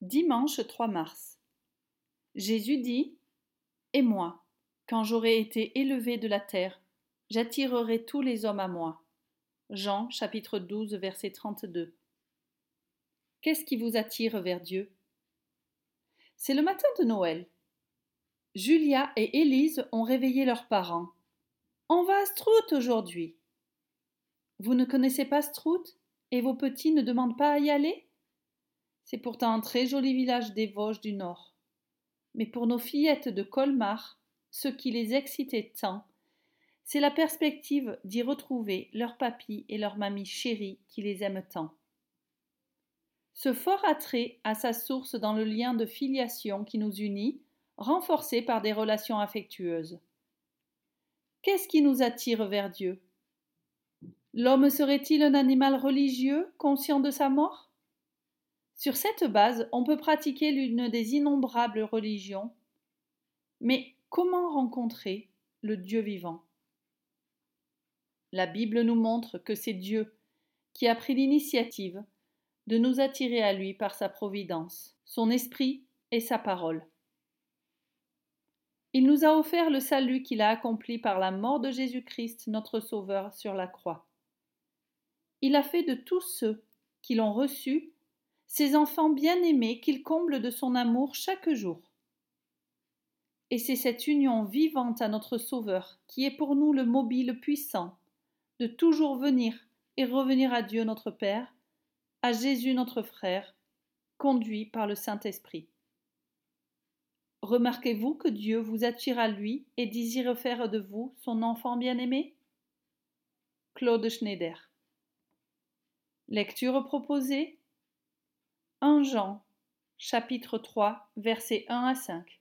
Dimanche 3 mars. Jésus dit Et moi, quand j'aurai été élevé de la terre, j'attirerai tous les hommes à moi. Jean chapitre 12 verset 32. Qu'est-ce qui vous attire vers Dieu? C'est le matin de Noël. Julia et Élise ont réveillé leurs parents. On va à Strout aujourd'hui. Vous ne connaissez pas Strout et vos petits ne demandent pas à y aller? C'est pourtant un très joli village des Vosges du Nord. Mais pour nos fillettes de Colmar, ce qui les excitait tant, c'est la perspective d'y retrouver leur papy et leur mamie chérie qui les aiment tant. Ce fort attrait a sa source dans le lien de filiation qui nous unit, renforcé par des relations affectueuses. Qu'est-ce qui nous attire vers Dieu? L'homme serait-il un animal religieux, conscient de sa mort? Sur cette base, on peut pratiquer l'une des innombrables religions. Mais comment rencontrer le Dieu vivant? La Bible nous montre que c'est Dieu qui a pris l'initiative de nous attirer à lui par sa providence, son esprit et sa parole. Il nous a offert le salut qu'il a accompli par la mort de Jésus-Christ, notre Sauveur, sur la croix. Il a fait de tous ceux qui l'ont reçu ces enfants bien-aimés qu'il comble de son amour chaque jour. Et c'est cette union vivante à notre Sauveur qui est pour nous le mobile puissant de toujours venir et revenir à Dieu notre Père, à Jésus notre frère, conduit par le Saint-Esprit. Remarquez-vous que Dieu vous attire à lui et désire faire de vous son enfant bien-aimé? Claude Schneider. Lecture proposée 1 Jean, chapitre 3, versets 1 à 5.